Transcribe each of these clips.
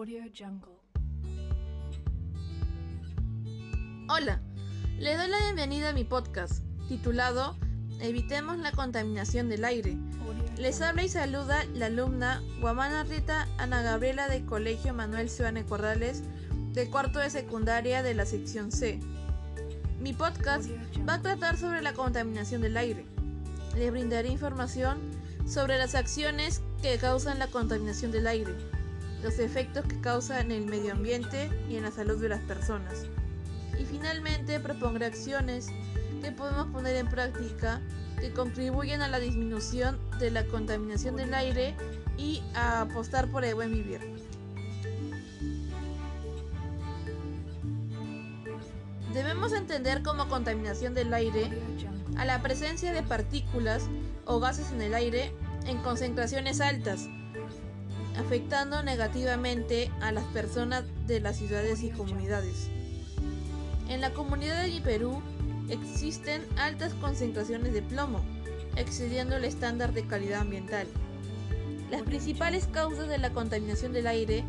Audio Jungle. Hola, le doy la bienvenida a mi podcast, titulado Evitemos la contaminación del aire. Les habla y saluda la alumna Guamana Rita Ana Gabriela del Colegio Manuel Ciudadane Corrales, del cuarto de secundaria de la sección C. Mi podcast va a tratar sobre la contaminación del aire. Les brindaré información sobre las acciones que causan la contaminación del aire, los efectos que causa en el medio ambiente y en la salud de las personas. Y finalmente propondré acciones que podemos poner en práctica que contribuyen a la disminución de la contaminación del aire y a apostar por el buen vivir. Debemos entender como contaminación del aire a la presencia de partículas o gases en el aire en concentraciones altas, afectando negativamente a las personas de las ciudades y comunidades. En la comunidad de Perú existen altas concentraciones de plomo, excediendo el estándar de calidad ambiental. Las principales causas de la contaminación del aire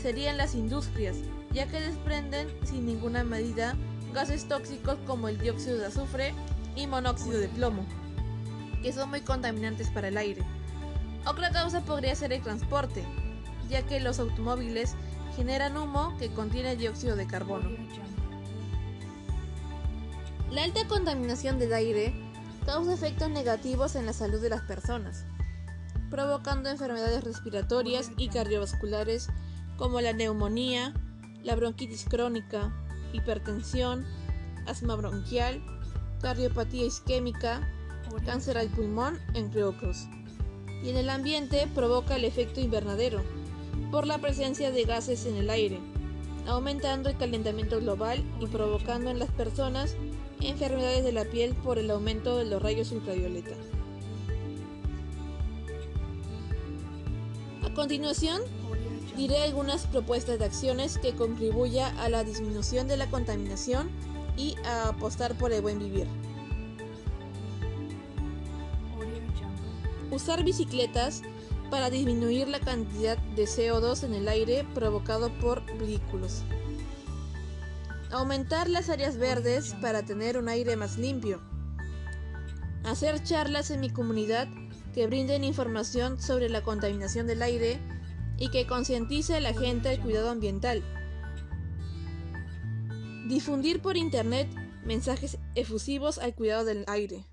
serían las industrias, ya que desprenden sin ninguna medida gases tóxicos como el dióxido de azufre y monóxido de plomo, que son muy contaminantes para el aire. Otra causa podría ser el transporte, ya que los automóviles generan humo que contiene dióxido de carbono. La alta contaminación del aire causa efectos negativos en la salud de las personas, provocando enfermedades respiratorias y cardiovasculares como la neumonía, la bronquitis crónica, hipertensión, asma bronquial, cardiopatía isquémica, cáncer al pulmón, entre otros. Y en el ambiente provoca el efecto invernadero, por la presencia de gases en el aire, aumentando el calentamiento global y provocando en las personas enfermedades de la piel por el aumento de los rayos ultravioleta. A continuación, diré algunas propuestas de acciones que contribuya a la disminución de la contaminación y a apostar por el buen vivir. Usar bicicletas para disminuir la cantidad de CO2 en el aire provocado por vehículos. Aumentar las áreas verdes para tener un aire más limpio. Hacer charlas en mi comunidad que brinden información sobre la contaminación del aire y que concientice a la gente al cuidado ambiental. Difundir por internet mensajes efusivos al cuidado del aire.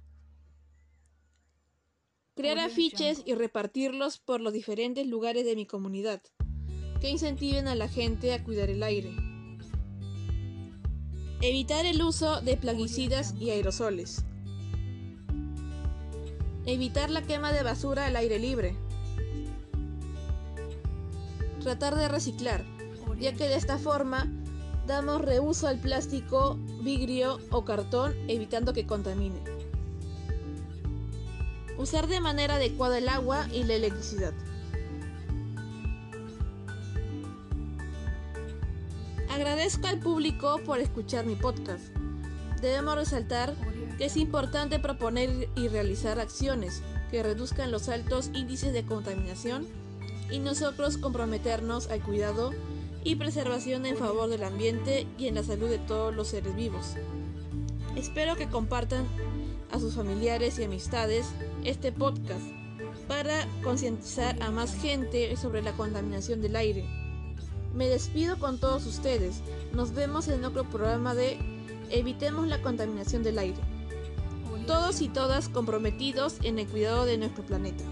Crear afiches y repartirlos por los diferentes lugares de mi comunidad, que incentiven a la gente a cuidar el aire. Evitar el uso de plaguicidas y aerosoles. Evitar la quema de basura al aire libre. Tratar de reciclar, ya que de esta forma damos reuso al plástico, vidrio o cartón, evitando que contamine. Usar de manera adecuada el agua y la electricidad. Agradezco al público por escuchar mi podcast. Debemos resaltar que es importante proponer y realizar acciones que reduzcan los altos índices de contaminación y nosotros comprometernos al cuidado y preservación en favor del ambiente y en la salud de todos los seres vivos. Espero que compartan a sus familiares y amistades este podcast para concientizar a más gente sobre la contaminación del aire. Me despido con todos ustedes. Nos vemos en otro programa de Evitemos la contaminación del aire. Todos y todas comprometidos en el cuidado de nuestro planeta.